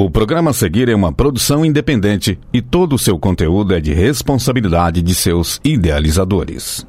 O programa a seguir é uma produção independente e todo o seu conteúdo é de responsabilidade de seus idealizadores.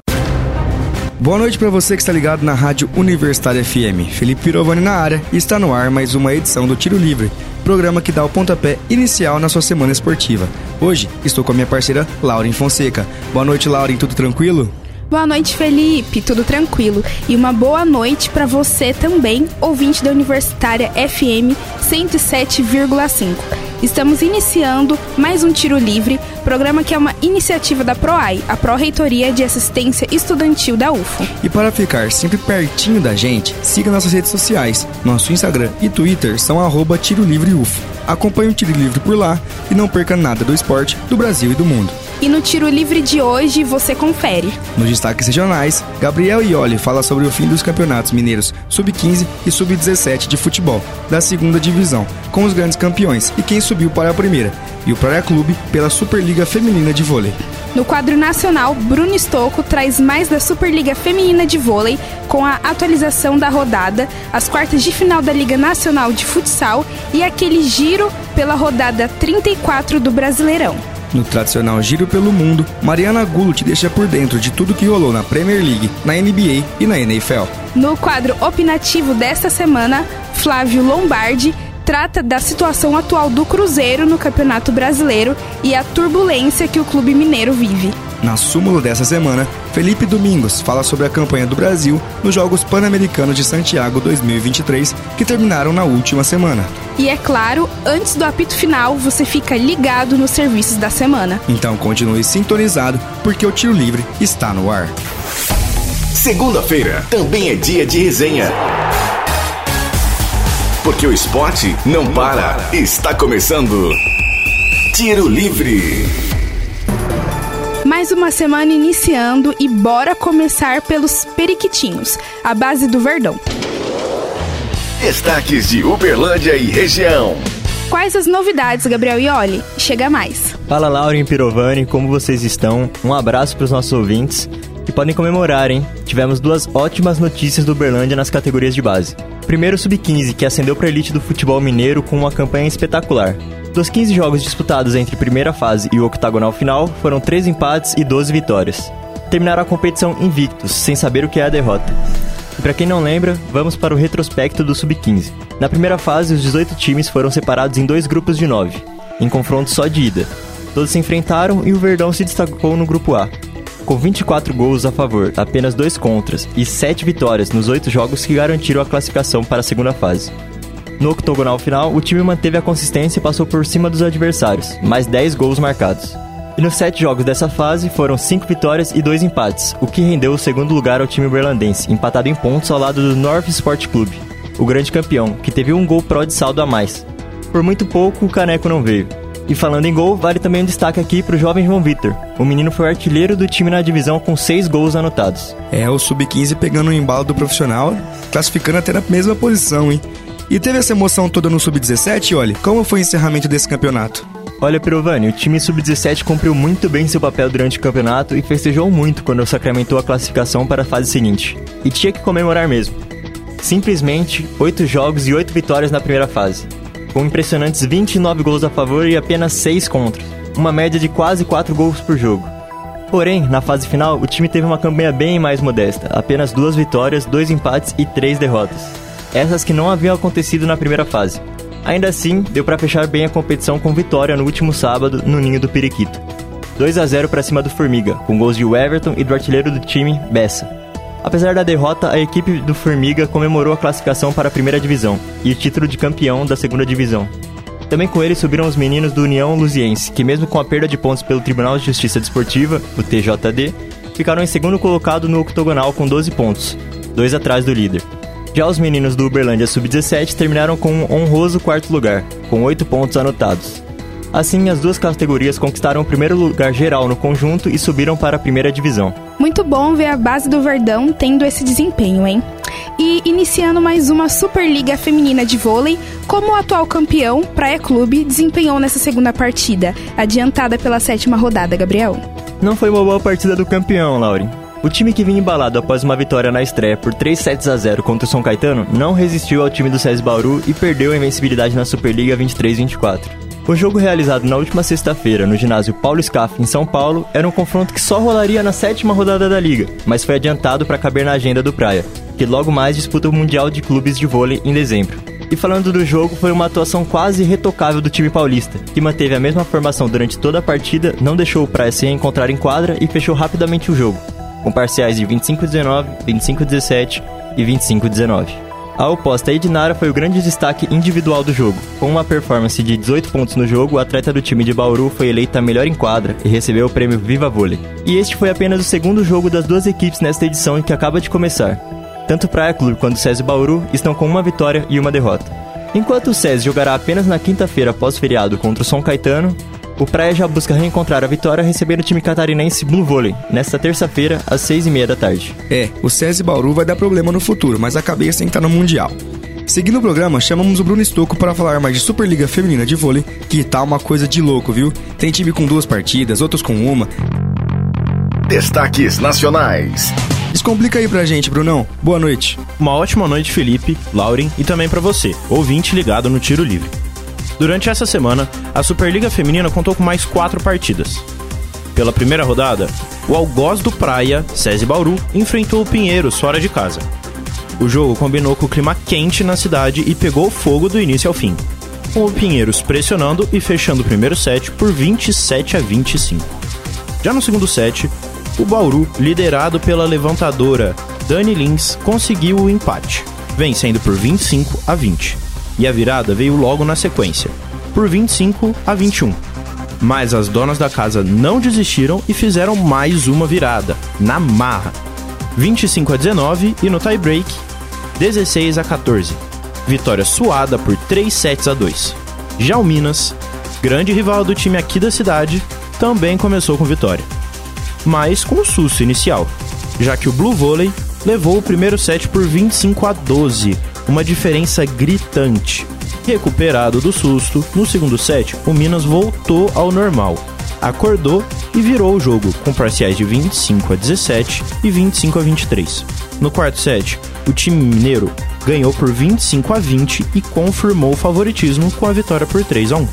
Boa noite para você que está ligado na Rádio Universitária FM. Felipe Pirovani na área e está no ar mais uma edição do Tiro Livre, programa que dá o pontapé inicial na sua semana esportiva. Hoje estou com a minha parceira Lauren Fonseca. Boa noite, Lauren, tudo tranquilo? Boa noite, Felipe. Tudo tranquilo. E uma boa noite para você também, ouvinte da Universitária FM 107,5. Estamos iniciando mais um Tiro Livre, programa que é uma iniciativa da PROAI, a Pró-Reitoria de Assistência Estudantil da UFO. E para ficar sempre pertinho da gente, siga nossas redes sociais. Nosso Instagram e Twitter são arroba Tiro Livre UFO. Acompanhe o Tiro Livre por lá e não perca nada do esporte, do Brasil e do mundo. E no Tiro Livre de hoje você confere. Nos destaques regionais, Gabriel Ioli fala sobre o fim dos campeonatos mineiros Sub-15 e Sub-17 de futebol, da segunda divisão, com os grandes campeões e quem subiu para a primeira, e o Praia Clube pela Superliga Feminina de Vôlei. No quadro nacional, Bruno Stocco traz mais da Superliga Feminina de Vôlei com a atualização da rodada, as quartas de final da Liga Nacional de Futsal e aquele giro pela rodada 34 do Brasileirão. No tradicional Giro pelo Mundo, Mariana Gulo te deixa por dentro de tudo que rolou na Premier League, na NBA e na NFL. No quadro opinativo desta semana, Flávio Lombardi trata da situação atual do Cruzeiro no Campeonato Brasileiro e a turbulência que o clube mineiro vive. Na súmula dessa semana, Felipe Domingos fala sobre a campanha do Brasil nos Jogos Pan-Americanos de Santiago 2023, que terminaram na última semana. E é claro, antes do apito final, você fica ligado nos serviços da semana. Então continue sintonizado, porque o Tiro Livre está no ar. Segunda-feira também é dia de resenha. Porque o esporte não para. Está começando. Tiro Livre. Mais uma semana iniciando e bora começar pelos periquitinhos, a base do Verdão. Destaques de Uberlândia e região. Quais as novidades, Gabriel Ioli? Chega mais. Fala Lauren Pirovani, como vocês estão? Um abraço para os nossos ouvintes que podem comemorar, hein? Tivemos duas ótimas notícias do Uberlândia nas categorias de base. Primeiro, o Sub-15, que ascendeu para a elite do futebol mineiro com uma campanha espetacular. Dos 15 jogos disputados entre primeira fase e o octagonal final, foram 3 empates e 12 vitórias. Terminaram a competição invictos, sem saber o que é a derrota. E para quem não lembra, vamos para o retrospecto do Sub-15. Na primeira fase, os 18 times foram separados em dois grupos de 9, em confronto só de ida. Todos se enfrentaram e o Verdão se destacou no grupo A, com 24 gols a favor, apenas dois contras e 7 vitórias nos 8 jogos que garantiram a classificação para a segunda fase. No octogonal final, o time manteve a consistência e passou por cima dos adversários, mais 10 gols marcados. E nos 7 jogos dessa fase, foram 5 vitórias e 2 empates, o que rendeu o segundo lugar ao time berlandense, empatado em pontos ao lado do North Sport Clube, o grande campeão, que teve um gol pró de saldo a mais. Por muito pouco, o Caneco não veio. E falando em gol, vale também um destaque aqui para o jovem João Vitor. O menino foi artilheiro do time na divisão com seis gols anotados. É, o Sub-15 pegando o embalo do profissional, classificando até na mesma posição, hein? E teve essa emoção toda no Sub-17, olha, como foi o encerramento desse campeonato? Olha, Pirovani, o time Sub-17 cumpriu muito bem seu papel durante o campeonato e festejou muito quando sacramentou a classificação para a fase seguinte. E tinha que comemorar mesmo. Simplesmente, oito jogos e oito vitórias na primeira fase com impressionantes 29 gols a favor e apenas 6 contra, uma média de quase 4 gols por jogo. Porém, na fase final, o time teve uma campanha bem mais modesta, apenas duas vitórias, dois empates e três derrotas. Essas que não haviam acontecido na primeira fase. Ainda assim, deu para fechar bem a competição com vitória no último sábado no Ninho do Periquito. 2 a 0 para cima do Formiga, com gols de Everton e do artilheiro do time, Bessa. Apesar da derrota, a equipe do Formiga comemorou a classificação para a primeira divisão e o título de campeão da segunda divisão. Também com ele subiram os meninos do União Luziense, que mesmo com a perda de pontos pelo Tribunal de Justiça Desportiva, o TJD, ficaram em segundo colocado no octogonal com 12 pontos, dois atrás do líder. Já os meninos do Uberlândia Sub-17 terminaram com um honroso quarto lugar, com 8 pontos anotados. Assim, as duas categorias conquistaram o primeiro lugar geral no conjunto e subiram para a primeira divisão. Muito bom ver a base do Verdão tendo esse desempenho, hein? E iniciando mais uma Superliga Feminina de Vôlei, como o atual campeão, Praia Clube, desempenhou nessa segunda partida, adiantada pela sétima rodada, Gabriel? Não foi uma boa partida do campeão, Lauren. O time que vinha embalado após uma vitória na estreia por 3 sets a 0 contra o São Caetano não resistiu ao time do SESI Bauru e perdeu a invencibilidade na Superliga 23-24. O jogo realizado na última sexta-feira no ginásio Paulo Scaff em São Paulo era um confronto que só rolaria na sétima rodada da liga, mas foi adiantado para caber na agenda do Praia, que logo mais disputa o Mundial de Clubes de Vôlei em dezembro. E falando do jogo, foi uma atuação quase retocável do time paulista, que manteve a mesma formação durante toda a partida, não deixou o Praia se encontrar em quadra e fechou rapidamente o jogo, com parciais de 25-19, 25-17 e 25-19. A oposta Ednara foi o grande destaque individual do jogo. Com uma performance de 18 pontos no jogo, o atleta do time de Bauru foi eleita a melhor em quadra e recebeu o prêmio Viva Vôlei. E este foi apenas o segundo jogo das duas equipes nesta edição que acaba de começar. Tanto Praia Clube quanto SESI Bauru estão com uma vitória e uma derrota. Enquanto o SESI jogará apenas na quinta-feira após feriado contra o São Caetano, o Praia já busca reencontrar a vitória recebendo o time catarinense Blue Volley, nesta terça-feira, às seis e meia da tarde. É, o SESI Bauru vai dar problema no futuro, mas a cabeça tem que estar no Mundial. Seguindo o programa, chamamos o Bruno Estocco para falar mais de Superliga Feminina de Vôlei, que tá uma coisa de louco, viu? Tem time com duas partidas, outros com uma. Destaques nacionais. Descomplica aí pra gente, Brunão. Boa noite. Uma ótima noite, Felipe, Lauren e também para você, ouvinte ligado no Tiro Livre. Durante essa semana, a Superliga Feminina contou com mais quatro partidas. Pela primeira rodada, o Algoz do Praia, SESI Bauru, enfrentou o Pinheiros fora de casa. O jogo combinou com o clima quente na cidade e pegou fogo do início ao fim, com o Pinheiros pressionando e fechando o primeiro set por 27 a 25. Já no segundo set, o Bauru, liderado pela levantadora Dani Lins, conseguiu o empate, vencendo por 25 a 20 e a virada veio logo na sequência, por 25 a 21. Mas as donas da casa não desistiram e fizeram mais uma virada, na marra. 25 a 19 e no tie-break, 16 a 14. Vitória suada por 3 sets a 2. Já o Minas, grande rival do time aqui da cidade, também começou com vitória. Mas com um susto inicial, já que o Blue Volley levou o primeiro set por 25 a 12, uma diferença gritante. Recuperado do susto, no segundo set, o Minas voltou ao normal, acordou e virou o jogo, com parciais de 25 a 17 e 25 a 23. No quarto set, o time mineiro ganhou por 25 a 20 e confirmou o favoritismo com a vitória por 3 a 1.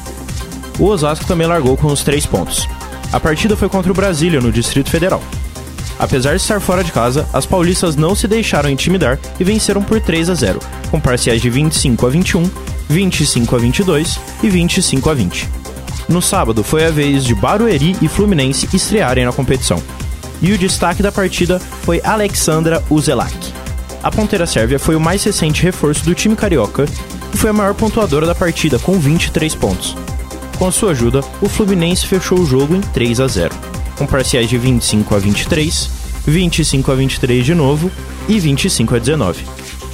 O Osasco também largou com os 3 pontos. A partida foi contra o Brasília, no Distrito Federal. Apesar de estar fora de casa, as paulistas não se deixaram intimidar e venceram por 3 a 0, com parciais de 25 a 21, 25 a 22 e 25 a 20. No sábado foi a vez de Barueri e Fluminense estrearem na competição. E o destaque da partida foi Alexandra Uzelak. A ponteira sérvia foi o mais recente reforço do time carioca e foi a maior pontuadora da partida com 23 pontos. Com sua ajuda, o Fluminense fechou o jogo em 3 a 0 com parciais de 25 a 23, 25 a 23 de novo e 25 a 19.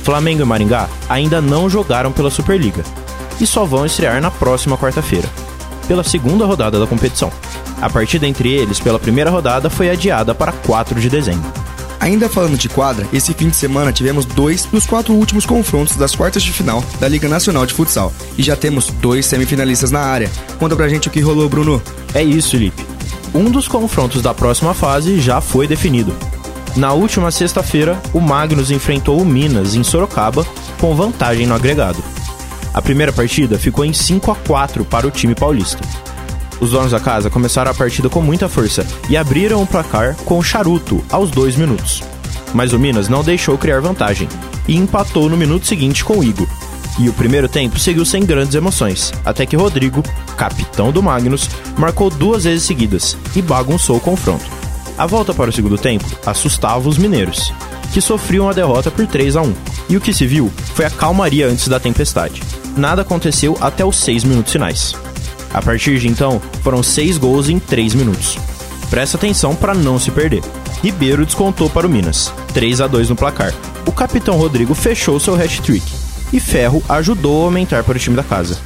Flamengo e Maringá ainda não jogaram pela Superliga e só vão estrear na próxima quarta-feira, pela segunda rodada da competição. A partida entre eles pela primeira rodada foi adiada para 4 de dezembro. Ainda falando de quadra, esse fim de semana tivemos dois dos quatro últimos confrontos das quartas de final da Liga Nacional de Futsal. E já temos dois semifinalistas na área. Conta pra gente o que rolou, Bruno. É isso, Felipe um dos confrontos da próxima fase já foi definido. Na última sexta-feira, o Magnus enfrentou o Minas em Sorocaba com vantagem no agregado. A primeira partida ficou em 5 a 4 para o time paulista. Os donos da casa começaram a partida com muita força e abriram o placar com o charuto aos dois minutos. Mas o Minas não deixou criar vantagem e empatou no minuto seguinte com o Igor, e o primeiro tempo seguiu sem grandes emoções, até que Rodrigo, capitão do Magnus, marcou duas vezes seguidas e bagunçou o confronto. A volta para o segundo tempo assustava os mineiros, que sofriam a derrota por 3 a 1. E o que se viu foi a calmaria antes da tempestade. Nada aconteceu até os 6 minutos finais. A partir de então, foram 6 gols em 3 minutos. Presta atenção para não se perder. Ribeiro descontou para o Minas, 3 a 2 no placar. O capitão Rodrigo fechou seu hat-trick e Ferro ajudou a aumentar para o time da casa.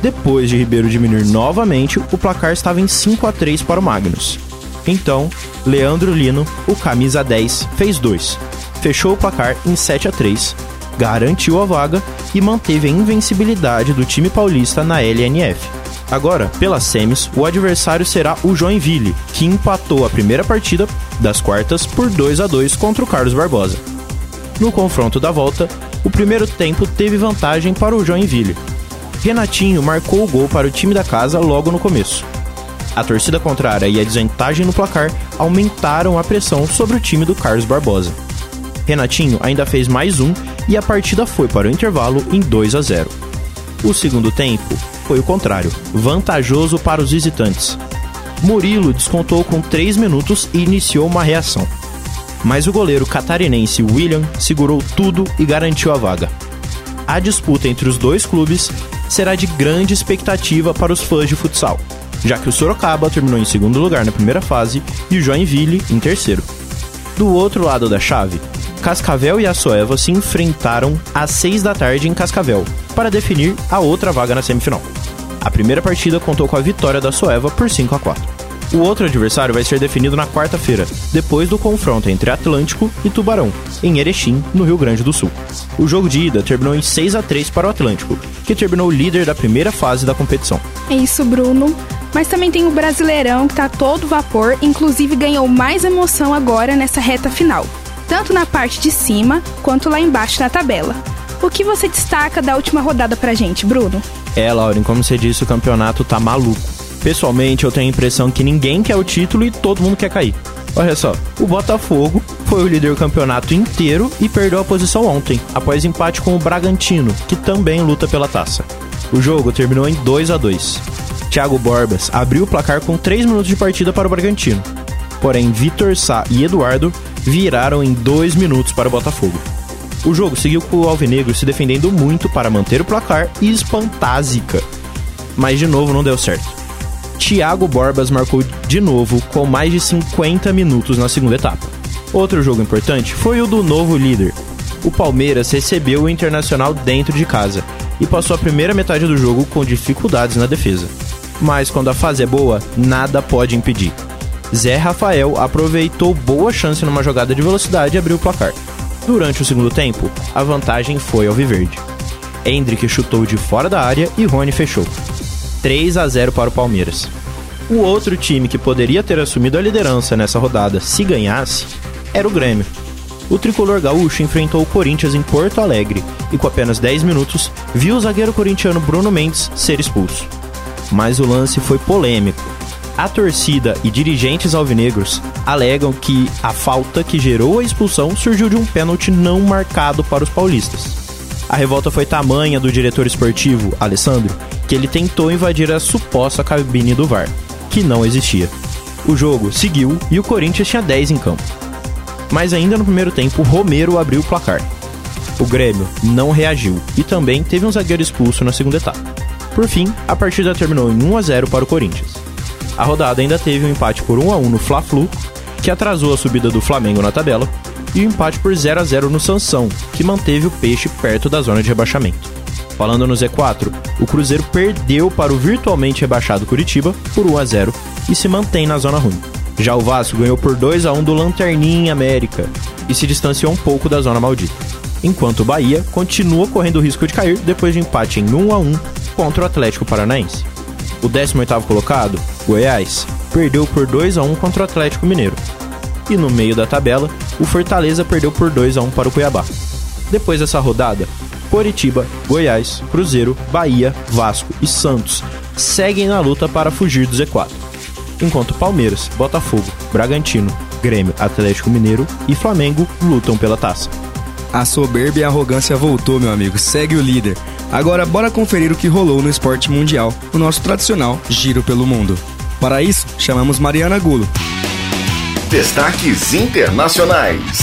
Depois de Ribeiro diminuir novamente, o placar estava em 5 a 3 para o Magnus. Então, Leandro Lino, o camisa 10, fez 2. Fechou o placar em 7 a 3, garantiu a vaga e manteve a invencibilidade do time paulista na LNF. Agora, pelas semis, o adversário será o Joinville, que empatou a primeira partida das quartas por 2 a 2 contra o Carlos Barbosa. No confronto da volta, o primeiro tempo teve vantagem para o Joinville. Renatinho marcou o gol para o time da casa logo no começo. A torcida contrária e a desvantagem no placar aumentaram a pressão sobre o time do Carlos Barbosa. Renatinho ainda fez mais um e a partida foi para o intervalo em 2 a 0. O segundo tempo foi o contrário, vantajoso para os visitantes. Murilo descontou com 3 minutos e iniciou uma reação. Mas o goleiro catarinense William segurou tudo e garantiu a vaga. A disputa entre os dois clubes será de grande expectativa para os fãs de futsal, já que o Sorocaba terminou em segundo lugar na primeira fase e o Joinville em terceiro. Do outro lado da chave, Cascavel e a Soeva se enfrentaram às 6 da tarde em Cascavel para definir a outra vaga na semifinal. A primeira partida contou com a vitória da Soeva por 5 a 4. O outro adversário vai ser definido na quarta-feira, depois do confronto entre Atlântico e Tubarão, em Erechim, no Rio Grande do Sul. O jogo de ida terminou em 6 a 3 para o Atlântico, que terminou líder da primeira fase da competição. É isso, Bruno. Mas também tem o Brasileirão que tá todo vapor, inclusive ganhou mais emoção agora nessa reta final, tanto na parte de cima quanto lá embaixo na tabela. O que você destaca da última rodada pra gente, Bruno? É, Lauren, como você disse, o campeonato tá maluco. Pessoalmente, eu tenho a impressão que ninguém quer o título e todo mundo quer cair. Olha só, o Botafogo foi o líder do campeonato inteiro e perdeu a posição ontem, após empate com o Bragantino, que também luta pela taça. O jogo terminou em 2 a 2. Thiago Borbas abriu o placar com 3 minutos de partida para o Bragantino. Porém, Vitor Sá e Eduardo viraram em 2 minutos para o Botafogo. O jogo seguiu com o Alvinegro se defendendo muito para manter o placar e espantar a zica. Mas de novo não deu certo. Thiago Borbas marcou de novo com mais de 50 minutos na segunda etapa. Outro jogo importante foi o do novo líder. O Palmeiras recebeu o Internacional dentro de casa e passou a primeira metade do jogo com dificuldades na defesa. Mas quando a fase é boa, nada pode impedir. Zé Rafael aproveitou boa chance numa jogada de velocidade e abriu o placar. Durante o segundo tempo, a vantagem foi ao Viverde. Hendrick chutou de fora da área e Rony fechou. 3 a 0 para o Palmeiras. O outro time que poderia ter assumido a liderança nessa rodada se ganhasse era o Grêmio. O tricolor gaúcho enfrentou o Corinthians em Porto Alegre e, com apenas 10 minutos, viu o zagueiro corintiano Bruno Mendes ser expulso. Mas o lance foi polêmico. A torcida e dirigentes alvinegros alegam que a falta que gerou a expulsão surgiu de um pênalti não marcado para os paulistas. A revolta foi tamanha do diretor esportivo, Alessandro, que ele tentou invadir a suposta cabine do VAR, que não existia. O jogo seguiu e o Corinthians tinha 10 em campo. Mas ainda no primeiro tempo, Romero abriu o placar. O Grêmio não reagiu e também teve um zagueiro expulso na segunda etapa. Por fim, a partida terminou em 1 a 0 para o Corinthians. A rodada ainda teve um empate por 1 a 1 no Fla-Flu, que atrasou a subida do Flamengo na tabela, e um empate por 0 a 0 no Sansão, que manteve o Peixe perto da zona de rebaixamento. Falando no Z4, o Cruzeiro perdeu para o virtualmente rebaixado Curitiba por 1 a 0 e se mantém na zona ruim. Já o Vasco ganhou por 2 a 1 do Lanterninha América e se distanciou um pouco da zona maldita. Enquanto o Bahia continua correndo o risco de cair depois de empate em 1 a 1 contra o Atlético Paranaense. O 18º colocado, Goiás, perdeu por 2 a 1 contra o Atlético Mineiro. E no meio da tabela, o Fortaleza perdeu por 2 a 1 para o Cuiabá. Depois dessa rodada, Coritiba, Goiás, Cruzeiro, Bahia, Vasco e Santos seguem na luta para fugir do Z4. Enquanto Palmeiras, Botafogo, Bragantino, Grêmio, Atlético Mineiro e Flamengo lutam pela taça. A soberba e a arrogância voltou, meu amigo. Segue o líder. Agora bora conferir o que rolou no esporte mundial, o nosso tradicional Giro pelo Mundo. Para isso, chamamos Mariana Gulo. Destaques internacionais.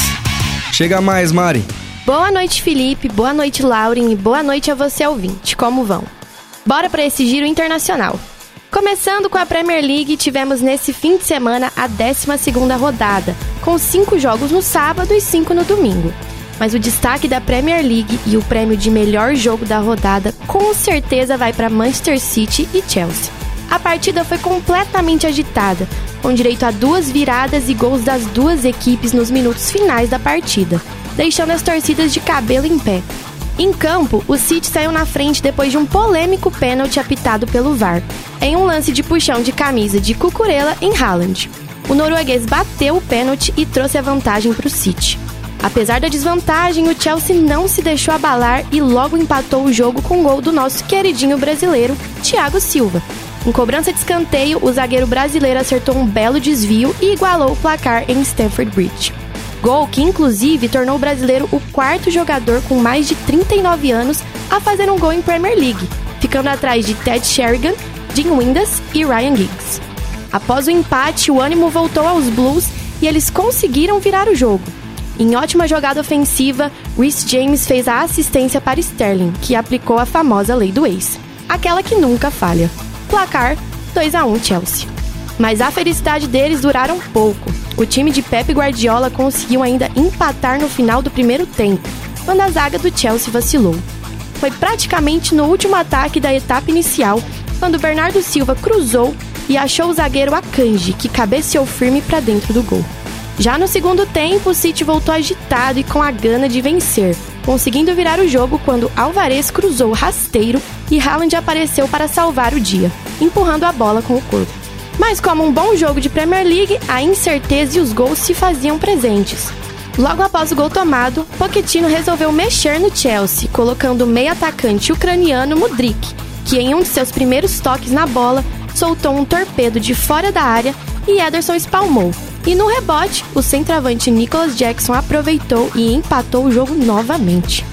Chega mais, Mari. Boa noite, Felipe. Boa noite, Lauren. E boa noite a você, ouvinte. Como vão? Bora para esse giro internacional. Começando com a Premier League, tivemos nesse fim de semana a 12 rodada, com cinco jogos no sábado e cinco no domingo. Mas o destaque da Premier League e o prêmio de melhor jogo da rodada com certeza vai para Manchester City e Chelsea. A partida foi completamente agitada, com direito a duas viradas e gols das duas equipes nos minutos finais da partida deixando as torcidas de cabelo em pé. Em campo, o City saiu na frente depois de um polêmico pênalti apitado pelo VAR, em um lance de puxão de camisa de Cucurella em Haaland. O norueguês bateu o pênalti e trouxe a vantagem para o City. Apesar da desvantagem, o Chelsea não se deixou abalar e logo empatou o jogo com o gol do nosso queridinho brasileiro, Thiago Silva. Em cobrança de escanteio, o zagueiro brasileiro acertou um belo desvio e igualou o placar em Stamford Bridge. Gol que, inclusive, tornou o brasileiro o quarto jogador com mais de 39 anos a fazer um gol em Premier League, ficando atrás de Ted Sheringham, Jim Windass e Ryan Giggs. Após o empate, o ânimo voltou aos Blues e eles conseguiram virar o jogo. Em ótima jogada ofensiva, Rhys James fez a assistência para Sterling, que aplicou a famosa lei do ex, aquela que nunca falha. Placar 2 a 1 Chelsea. Mas a felicidade deles duraram pouco. O time de Pep Guardiola conseguiu ainda empatar no final do primeiro tempo, quando a zaga do Chelsea vacilou. Foi praticamente no último ataque da etapa inicial, quando Bernardo Silva cruzou e achou o zagueiro Akanji, que cabeceou firme para dentro do gol. Já no segundo tempo, o City voltou agitado e com a gana de vencer, conseguindo virar o jogo quando Alvarez cruzou rasteiro e Haaland apareceu para salvar o dia, empurrando a bola com o corpo. Mas como um bom jogo de Premier League, a incerteza e os gols se faziam presentes. Logo após o gol tomado, Pochettino resolveu mexer no Chelsea, colocando o meio atacante ucraniano Mudrik, que em um de seus primeiros toques na bola soltou um torpedo de fora da área e Ederson espalmou, e no rebote, o centroavante Nicholas Jackson aproveitou e empatou o jogo novamente.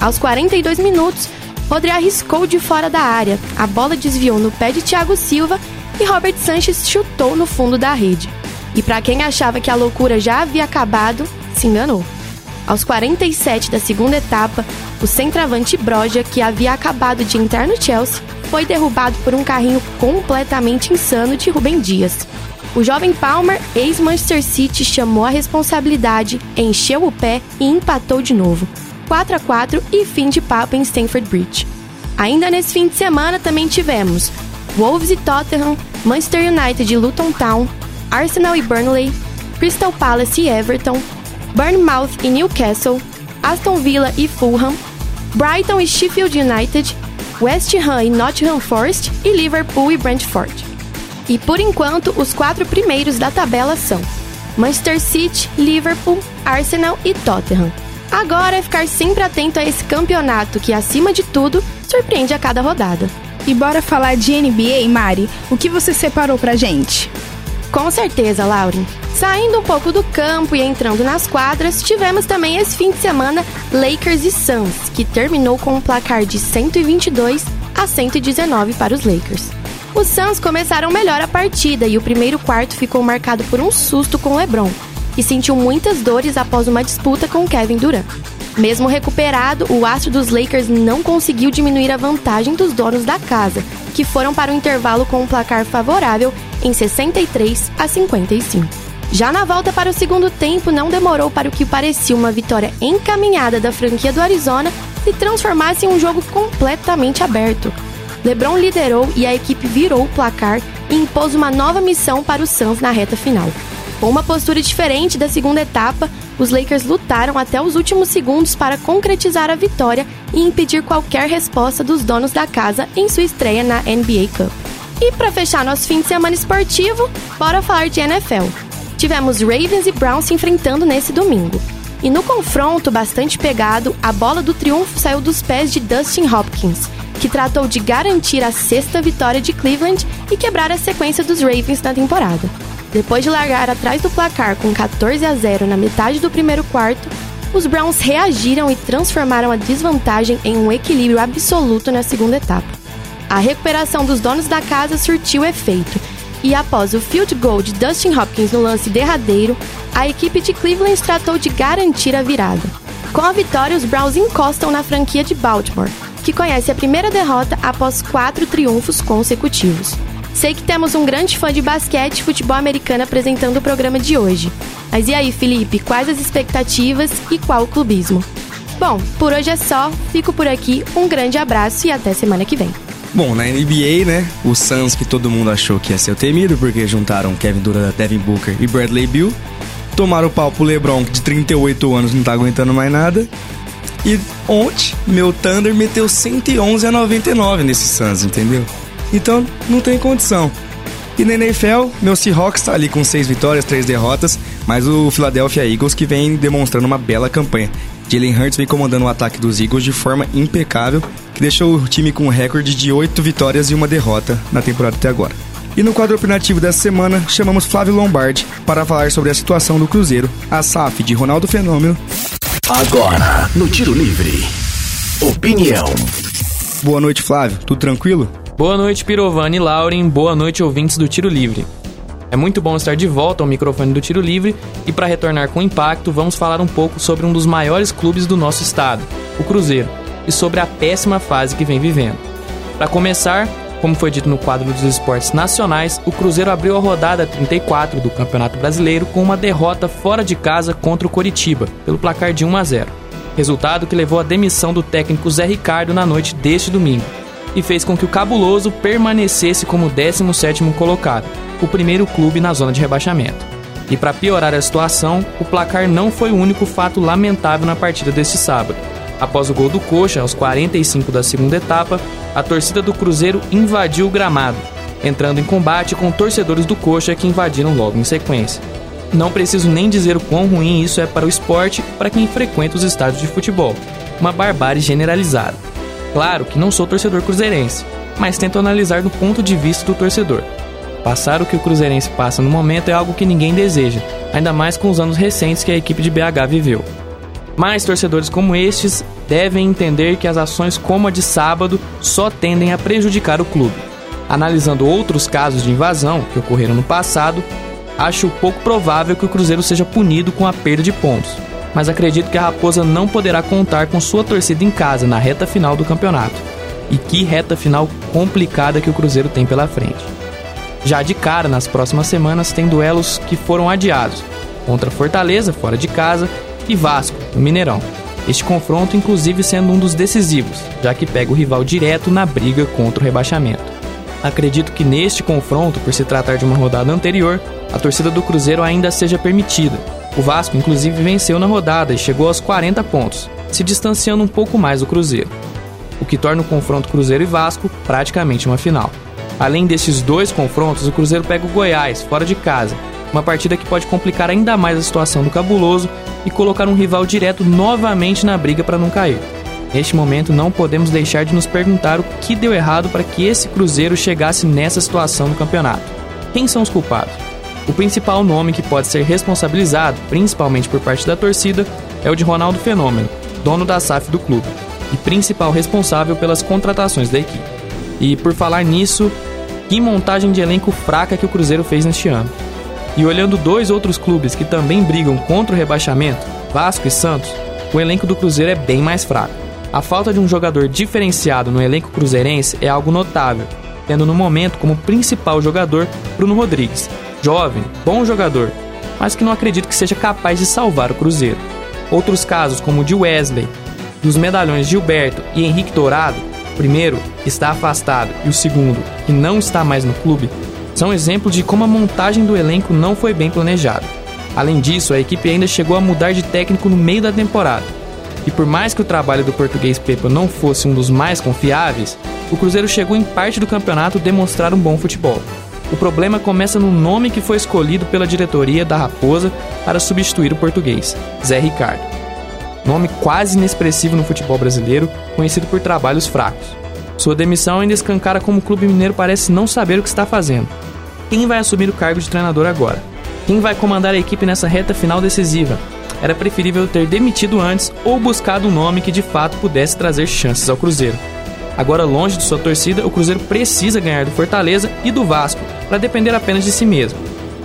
Aos 42 minutos, Rodri arriscou de fora da área, a bola desviou no pé de Thiago Silva e Robert Sanches chutou no fundo da rede. E para quem achava que a loucura já havia acabado, se enganou. Aos 47 da segunda etapa, o centroavante Broja, que havia acabado de entrar no Chelsea, foi derrubado por um carrinho completamente insano de Rubem Dias. O jovem Palmer, ex-Manchester City, chamou a responsabilidade, encheu o pé e empatou de novo. 4 a 4 e fim de papo em Stamford Bridge. Ainda nesse fim de semana também tivemos Wolves e Tottenham, Manchester United e Luton Town, Arsenal e Burnley, Crystal Palace e Everton, Bournemouth e Newcastle, Aston Villa e Fulham, Brighton e Sheffield United, West Ham e Nottingham Forest e Liverpool e Brentford. E por enquanto, os quatro primeiros da tabela são Manchester City, Liverpool, Arsenal e Tottenham. Agora é ficar sempre atento a esse campeonato que, acima de tudo, surpreende a cada rodada. E bora falar de NBA, Mari? O que você separou pra gente? Com certeza, Lauren. Saindo um pouco do campo e entrando nas quadras, tivemos também esse fim de semana Lakers e Suns, que terminou com um placar de 122 a 119 para os Lakers. Os Suns começaram melhor a partida e o primeiro quarto ficou marcado por um susto com LeBron, que sentiu muitas dores após uma disputa com Kevin Durant. Mesmo recuperado, o astro dos Lakers não conseguiu diminuir a vantagem dos donos da casa, que foram para o intervalo com um placar favorável em 63 a 55. Já na volta para o segundo tempo, não demorou para o que parecia uma vitória encaminhada da franquia do Arizona se transformasse em um jogo completamente aberto. LeBron liderou e a equipe virou o placar e impôs uma nova missão para os Suns na reta final. Com uma postura diferente da segunda etapa, os Lakers lutaram até os últimos segundos para concretizar a vitória e impedir qualquer resposta dos donos da casa em sua estreia na NBA Cup. E para fechar nosso fim de semana esportivo, bora falar de NFL. Tivemos Ravens e Browns se enfrentando nesse domingo. E no confronto bastante pegado, a bola do triunfo saiu dos pés de Dustin Hopkins, que tratou de garantir a sexta vitória de Cleveland e quebrar a sequência dos Ravens na temporada. Depois de largar atrás do placar com 14 a 0 na metade do primeiro quarto, os Browns reagiram e transformaram a desvantagem em um equilíbrio absoluto na segunda etapa. A recuperação dos donos da casa surtiu efeito, e após o field goal de Dustin Hopkins no lance derradeiro, a equipe de Cleveland tratou de garantir a virada. Com a vitória, os Browns encostam na franquia de Baltimore, que conhece a primeira derrota após quatro triunfos consecutivos. Sei que temos um grande fã de basquete e futebol americano apresentando o programa de hoje. Mas e aí, Felipe, quais as expectativas e qual o clubismo? Bom, por hoje é só, fico por aqui, um grande abraço e até semana que vem. Bom, na NBA, né, o Suns que todo mundo achou que ia ser o temido, porque juntaram Kevin Durant, Devin Booker e Bradley Beal, tomaram o pau pro LeBron, que de 38 anos não tá aguentando mais nada, E ontem, meu Thunder meteu 111 a 99 nesse Suns, entendeu? Então, não tem condição. E na NFL, meu Seahawks tá ali com 6 vitórias, 3 derrotas, mas o Philadelphia Eagles que vem demonstrando uma bela campanha. Jalen Hurts vem comandando o ataque dos Eagles de forma impecável, que deixou o time com um recorde de 8 vitórias e uma derrota na temporada até agora. E no quadro opinativo dessa semana, chamamos Flávio Lombardi para falar sobre a situação do Cruzeiro, a SAF de Ronaldo Fenômeno. Agora, no Tiro Livre. Opinião. Boa noite, Flávio. Tudo tranquilo? Boa noite, Pirovani e Lauren. Boa noite, ouvintes do Tiro Livre. É muito bom estar de volta ao microfone do Tiro Livre e para retornar com impacto, vamos falar um pouco sobre um dos maiores clubes do nosso estado, o Cruzeiro, e sobre a péssima fase que vem vivendo. Para começar, como foi dito no quadro dos esportes nacionais, o Cruzeiro abriu a rodada 34 do Campeonato Brasileiro com uma derrota fora de casa contra o Coritiba, pelo placar de 1 a 0. Resultado que levou à demissão do técnico Zé Ricardo na noite deste domingo e fez com que o Cabuloso permanecesse como 17º colocado, o primeiro clube na zona de rebaixamento. E para piorar a situação, o placar não foi o único fato lamentável na partida deste sábado. Após o gol do Coxa, aos 45 da segunda etapa, a torcida do Cruzeiro invadiu o gramado, entrando em combate com torcedores do Coxa que invadiram logo em sequência. Não preciso nem dizer o quão ruim isso é para o esporte para quem frequenta os estádios de futebol. Uma barbárie generalizada. Claro que não sou torcedor cruzeirense, mas tento analisar do ponto de vista do torcedor. Passar o que o cruzeirense passa no momento é algo que ninguém deseja, ainda mais com os anos recentes que a equipe de BH viveu. Mas torcedores como estes devem entender que as ações como a de sábado só tendem a prejudicar o clube. Analisando outros casos de invasão que ocorreram no passado, acho pouco provável que o Cruzeiro seja punido com a perda de pontos, mas acredito que a Raposa não poderá contar com sua torcida em casa na reta final do campeonato. E que reta final complicada que o Cruzeiro tem pela frente. Já de cara, nas próximas semanas, tem duelos que foram adiados contra Fortaleza, fora de casa, e Vasco, no Mineirão. Este confronto, inclusive, sendo um dos decisivos, já que pega o rival direto na briga contra o rebaixamento. Acredito que neste confronto, por se tratar de uma rodada anterior, a torcida do Cruzeiro ainda seja permitida. O Vasco, inclusive, venceu na rodada e chegou aos 40 pontos, se distanciando um pouco mais do Cruzeiro, o que torna o confronto Cruzeiro e Vasco praticamente uma final. Além desses dois confrontos, o Cruzeiro pega o Goiás, fora de casa, uma partida que pode complicar ainda mais a situação do Cabuloso e colocar um rival direto novamente na briga para não cair. Neste momento, não podemos deixar de nos perguntar o que deu errado para que esse Cruzeiro chegasse nessa situação no campeonato. Quem são os culpados? O principal nome que pode ser responsabilizado, principalmente por parte da torcida, é o de Ronaldo Fenômeno, dono da SAF do clube, e principal responsável pelas contratações da equipe. E por falar nisso, que montagem de elenco fraca que o Cruzeiro fez neste ano. E olhando dois outros clubes que também brigam contra o rebaixamento, Vasco e Santos, o elenco do Cruzeiro é bem mais fraco. A falta de um jogador diferenciado no elenco cruzeirense é algo notável, tendo no momento como principal jogador Bruno Rodrigues, jovem, bom jogador, mas que não acredito que seja capaz de salvar o Cruzeiro. Outros casos, como o de Wesley, dos medalhões Gilberto e Henrique Dourado, o primeiro está afastado e o segundo, que não está mais no clube, são exemplos de como a montagem do elenco não foi bem planejada. Além disso, a equipe ainda chegou a mudar de técnico no meio da temporada. E por mais que o trabalho do português Pepa não fosse um dos mais confiáveis, o Cruzeiro chegou em parte do campeonato demonstrar um bom futebol. O problema começa no nome que foi escolhido pela diretoria da Raposa para substituir o português, Zé Ricardo. Nome quase inexpressivo no futebol brasileiro, conhecido por trabalhos fracos. Sua demissão ainda escancara como o clube mineiro parece não saber o que está fazendo quem vai assumir o cargo de treinador agora? Quem vai comandar a equipe nessa reta final decisiva? Era preferível ter demitido antes ou buscado um nome que de fato pudesse trazer chances ao Cruzeiro. Agora, longe de sua torcida, o Cruzeiro precisa ganhar do Fortaleza e do Vasco para depender apenas de si mesmo.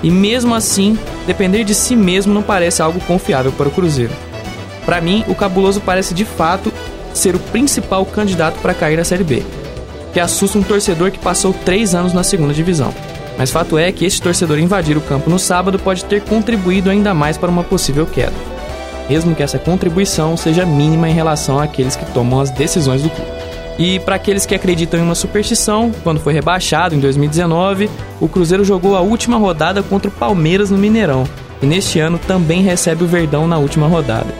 E mesmo assim, depender de si mesmo não parece algo confiável para o Cruzeiro. Para mim, o Cabuloso parece de fato ser o principal candidato para cair na Série B, que assusta um torcedor que passou três anos na segunda divisão. Mas fato é que este torcedor invadir o campo no sábado pode ter contribuído ainda mais para uma possível queda, mesmo que essa contribuição seja mínima em relação àqueles que tomam as decisões do clube. E para aqueles que acreditam em uma superstição, quando foi rebaixado em 2019, o Cruzeiro jogou a última rodada contra o Palmeiras no Mineirão, e neste ano também recebe o Verdão na última rodada.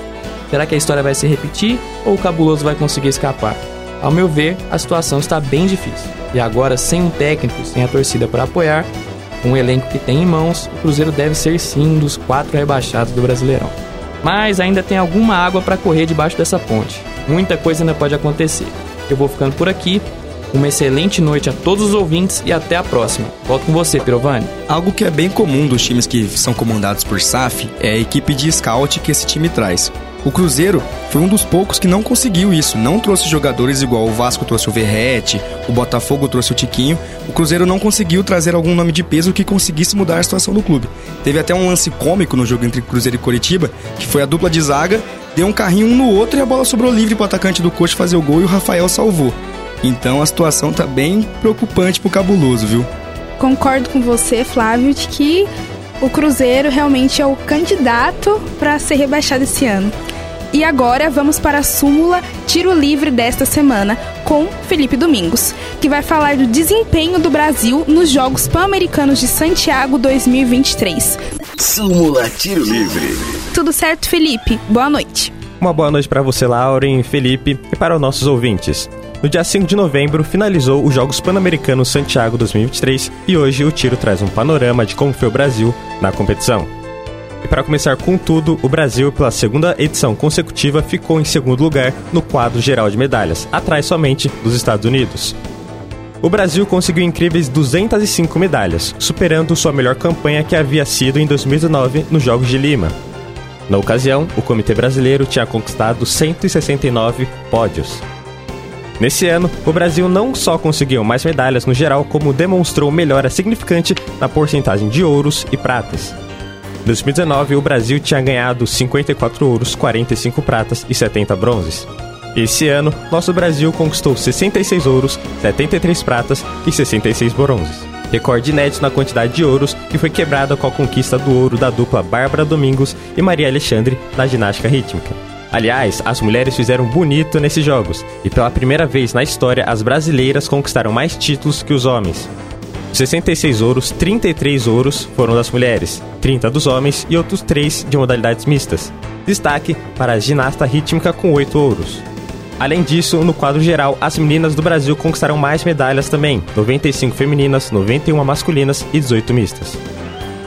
Será que a história vai se repetir ou o cabuloso vai conseguir escapar? Ao meu ver, a situação está bem difícil. E agora, sem um técnico, sem a torcida para apoiar, com o elenco que tem em mãos, o Cruzeiro deve ser sim um dos quatro rebaixados do Brasileirão. Mas ainda tem alguma água para correr debaixo dessa ponte. Muita coisa ainda pode acontecer. Eu vou ficando por aqui. Uma excelente noite a todos os ouvintes e até a próxima. Volto com você, Pirovani. Algo que é bem comum dos times que são comandados por SAF é a equipe de scout que esse time traz. O Cruzeiro foi um dos poucos que não conseguiu isso, não trouxe jogadores igual o Vasco trouxe o Verrete, o Botafogo trouxe o Tiquinho. O Cruzeiro não conseguiu trazer algum nome de peso que conseguisse mudar a situação do clube. Teve até um lance cômico no jogo entre Cruzeiro e Coritiba, que foi a dupla de zaga, deu um carrinho um no outro e a bola sobrou livre para o atacante do coach fazer o gol e o Rafael salvou. Então a situação tá bem preocupante pro cabuloso, viu? Concordo com você, Flávio, de que o Cruzeiro realmente é o candidato para ser rebaixado esse ano. E agora vamos para a súmula Tiro Livre desta semana com Felipe Domingos, que vai falar do desempenho do Brasil nos Jogos Pan-Americanos de Santiago 2023. Súmula Tiro Livre. Tudo certo, Felipe? Boa noite. Uma boa noite para você, Lauren, Felipe, e para os nossos ouvintes. No dia 5 de novembro, finalizou os Jogos Pan-Americanos Santiago 2023 e hoje o Tiro traz um panorama de como foi o Brasil na competição. E para começar com tudo, o Brasil, pela segunda edição consecutiva, ficou em segundo lugar no quadro geral de medalhas, atrás somente dos Estados Unidos. O Brasil conseguiu incríveis 205 medalhas, superando sua melhor campanha que havia sido em 2019 nos Jogos de Lima. Na ocasião, o Comitê Brasileiro tinha conquistado 169 pódios. Nesse ano, o Brasil não só conseguiu mais medalhas no geral, como demonstrou melhora significante na porcentagem de ouros e pratas. Em 2019, o Brasil tinha ganhado 54 ouros, 45 pratas e 70 bronzes. Esse ano, nosso Brasil conquistou 66 ouros, 73 pratas e 66 bronzes. Recorde inédito na quantidade de ouros que foi quebrada com a conquista do ouro da dupla Bárbara Domingos e Maria Alexandre na ginástica rítmica. Aliás, as mulheres fizeram bonito nesses jogos e pela primeira vez na história as brasileiras conquistaram mais títulos que os homens. 66 ouros, 33 ouros foram das mulheres, 30 dos homens e outros 3 de modalidades mistas. Destaque para a ginasta rítmica com 8 ouros. Além disso, no quadro geral, as meninas do Brasil conquistaram mais medalhas também: 95 femininas, 91 masculinas e 18 mistas.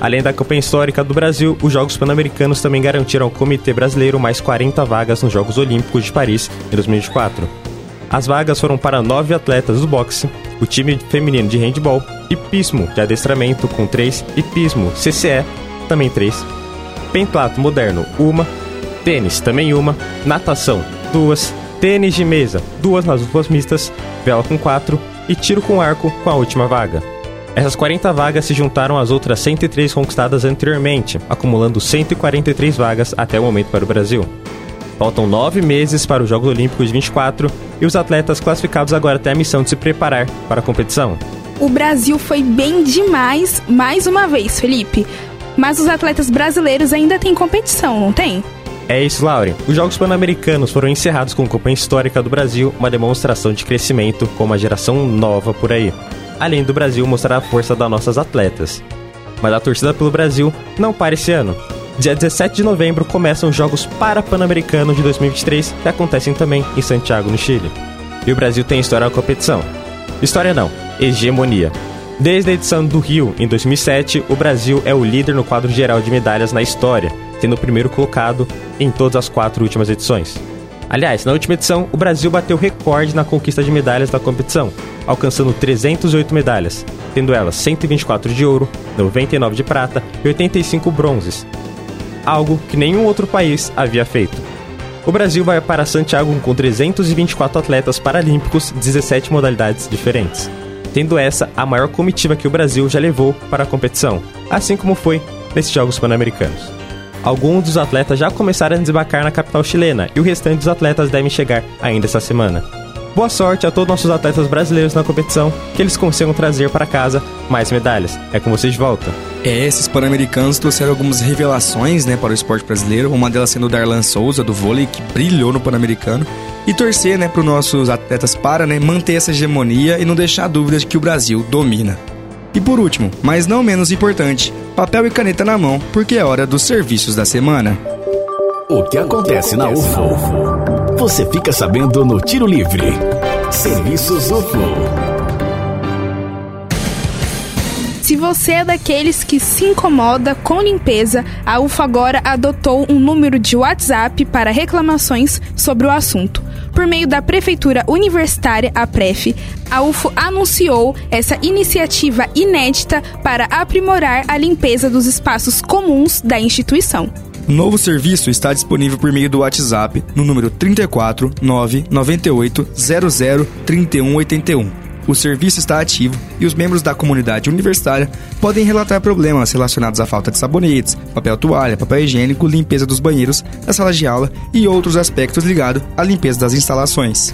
Além da campanha histórica do Brasil, os Jogos Pan-Americanos também garantiram ao Comitê Brasileiro mais 40 vagas nos Jogos Olímpicos de Paris em 2024. As vagas foram para nove atletas do boxe, o time feminino de handball, hipismo de adestramento com três, hipismo CCE, também três, pentatlo moderno, uma, tênis, também uma, natação, duas, tênis de mesa, duas nas duplas mistas, vela com quatro e tiro com arco com a última vaga. Essas 40 vagas se juntaram às outras 103 conquistadas anteriormente, acumulando 143 vagas até o momento para o Brasil. Faltam nove meses para os Jogos Olímpicos de 24 e os atletas classificados agora têm a missão de se preparar para a competição. O Brasil foi bem demais mais uma vez, Felipe. Mas os atletas brasileiros ainda têm competição, não tem? É isso, Laure. Os Jogos Pan-Americanos foram encerrados com a campanha histórica do Brasil, uma demonstração de crescimento com uma geração nova por aí. Além do Brasil mostrar a força das nossas atletas. Mas a torcida pelo Brasil não para esse ano. Dia 17 de novembro começam os Jogos Para-Pan-Americanos de 2023, que acontecem também em Santiago, no Chile. E o Brasil tem história na competição. História não, hegemonia. Desde a edição do Rio, em 2007, o Brasil é o líder no quadro geral de medalhas na história, sendo o primeiro colocado em todas as quatro últimas edições. Aliás, na última edição, o Brasil bateu recorde na conquista de medalhas da competição, alcançando 308 medalhas, tendo elas 124 de ouro, 99 de prata e 85 bronzes, algo que nenhum outro país havia feito. O Brasil vai para Santiago com 324 atletas paralímpicos, 17 modalidades diferentes, tendo essa a maior comitiva que o Brasil já levou para a competição, assim como foi nesses Jogos Pan-Americanos. Alguns dos atletas já começaram a desembarcar na capital chilena e o restante dos atletas devem chegar ainda essa semana. Boa sorte a todos nossos atletas brasileiros na competição, que eles consigam trazer para casa mais medalhas. É com vocês de volta. É, esses pan-americanos trouxeram algumas revelações né, para o esporte brasileiro, uma delas sendo o Darlan Souza, do vôlei, que brilhou no pan-americano. E torcer né, para os nossos atletas para né, manter essa hegemonia e não deixar dúvidas de que o Brasil domina. E por último, mas não menos importante, papel e caneta na mão, porque é hora dos serviços da semana. O que acontece na UFO? Você fica sabendo no Tiro Livre. Serviços UFO. Se você é daqueles que se incomoda com limpeza, a UFO agora adotou um número de WhatsApp para reclamações sobre o assunto. Por meio da Prefeitura Universitária, a PREF, a UFO anunciou essa iniciativa inédita para aprimorar a limpeza dos espaços comuns da instituição. O novo serviço está disponível por meio do WhatsApp no número 34 998 00 3181. O serviço está ativo e os membros da comunidade universitária podem relatar problemas relacionados à falta de sabonetes, papel toalha, papel higiênico, limpeza dos banheiros, da sala de aula e outros aspectos ligados à limpeza das instalações.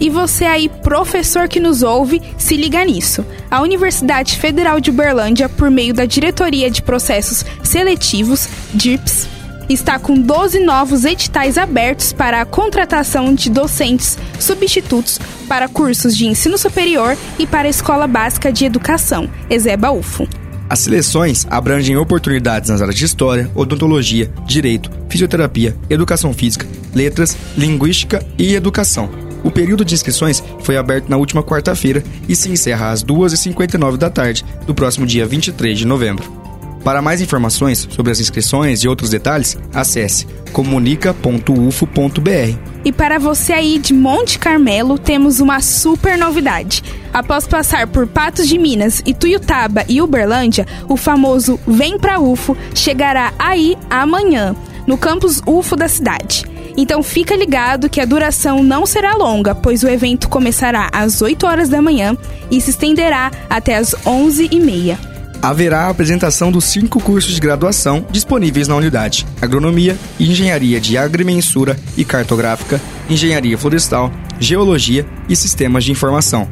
E você aí, professor que nos ouve, se liga nisso. A Universidade Federal de Uberlândia, por meio da Diretoria de Processos Seletivos, DIRPS, está com 12 novos editais abertos para a contratação de docentes substitutos para cursos de ensino superior e para a Escola Básica de Educação, Ezeba UFO. As seleções abrangem oportunidades nas áreas de História, Odontologia, Direito, Fisioterapia, Educação Física, Letras, Linguística e Educação. O período de inscrições foi aberto na última quarta-feira e se encerra às 2h59 da tarde do próximo dia 23 de novembro. Para mais informações sobre as inscrições e outros detalhes, acesse comunica.ufo.br. E para você aí de Monte Carmelo, temos uma super novidade. Após passar por Patos de Minas, Ituiutaba e Uberlândia, o famoso Vem Pra UFO chegará aí amanhã, no campus UFO da cidade. Então fica ligado que a duração não será longa, pois o evento começará às 8 horas da manhã e se estenderá até às 11 e meia haverá a apresentação dos cinco cursos de graduação disponíveis na unidade: Agronomia, Engenharia de Agrimensura e Cartográfica, Engenharia Florestal, Geologia e Sistemas de Informação.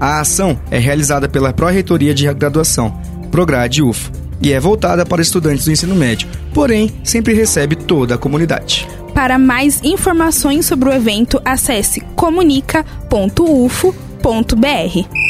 A ação é realizada pela Pró-Reitoria de Graduação, Prograde UFO, e é voltada para estudantes do ensino médio, porém sempre recebe toda a comunidade. Para mais informações sobre o evento, acesse comunica.ufo.br.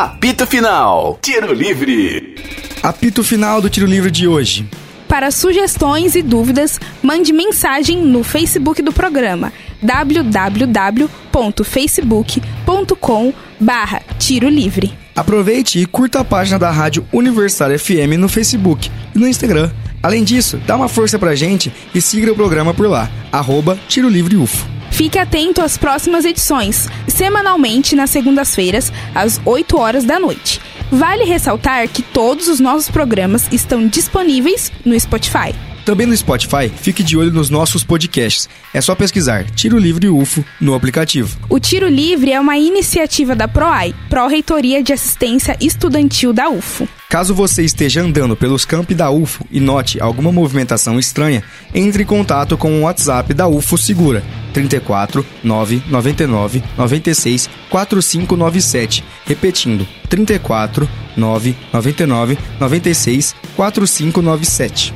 Apito Final. Tiro Livre. Apito final do Tiro Livre de hoje. Para sugestões e dúvidas, mande mensagem no Facebook do programa www.facebook.com barra Tiro Livre. Aproveite e curta a página da Rádio Universitária FM no Facebook e no Instagram. Além disso, dá uma força pra gente e siga o programa por lá, arroba Tiro Livre UFO. Fique atento às próximas edições, semanalmente nas segundas-feiras, às 8 horas da noite. Vale ressaltar que todos os nossos programas estão disponíveis no Spotify. Também no Spotify, fique de olho nos nossos podcasts. É só pesquisar Tiro Livre UFO no aplicativo. O Tiro Livre é uma iniciativa da PROAI, Pró-Reitoria de Assistência Estudantil da UFO. Caso você esteja andando pelos campi da UFO e note alguma movimentação estranha, entre em contato com o WhatsApp da UFO Segura 34 999 96 4597. Repetindo, 34 999 96 4597.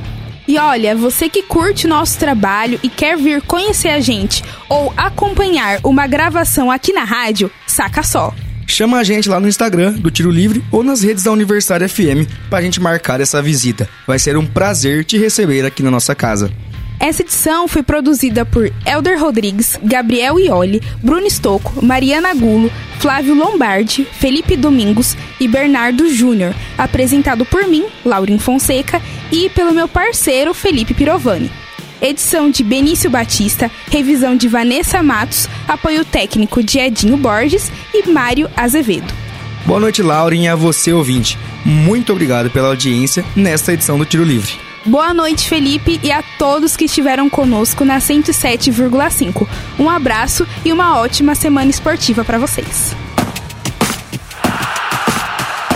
E olha, você que curte nosso trabalho e quer vir conhecer a gente ou acompanhar uma gravação aqui na rádio, saca só. Chama a gente lá no Instagram do Tiro Livre ou nas redes da Universitária FM pra gente marcar essa visita. Vai ser um prazer te receber aqui na nossa casa. Essa edição foi produzida por Elder Rodrigues, Gabriel Ioli, Bruno Stocco, Mariana Gulo, Flávio Lombardi, Felipe Domingos e Bernardo Júnior, apresentado por mim, Laurin Fonseca, e pelo meu parceiro Felipe Pirovani. Edição de Benício Batista, revisão de Vanessa Matos, apoio técnico de Edinho Borges e Mário Azevedo. Boa noite, Laurin, e a você, ouvinte. Muito obrigado pela audiência nesta edição do Tiro Livre. Boa noite, Felipe, e a todos que estiveram conosco na 107,5. Um abraço e uma ótima semana esportiva para vocês.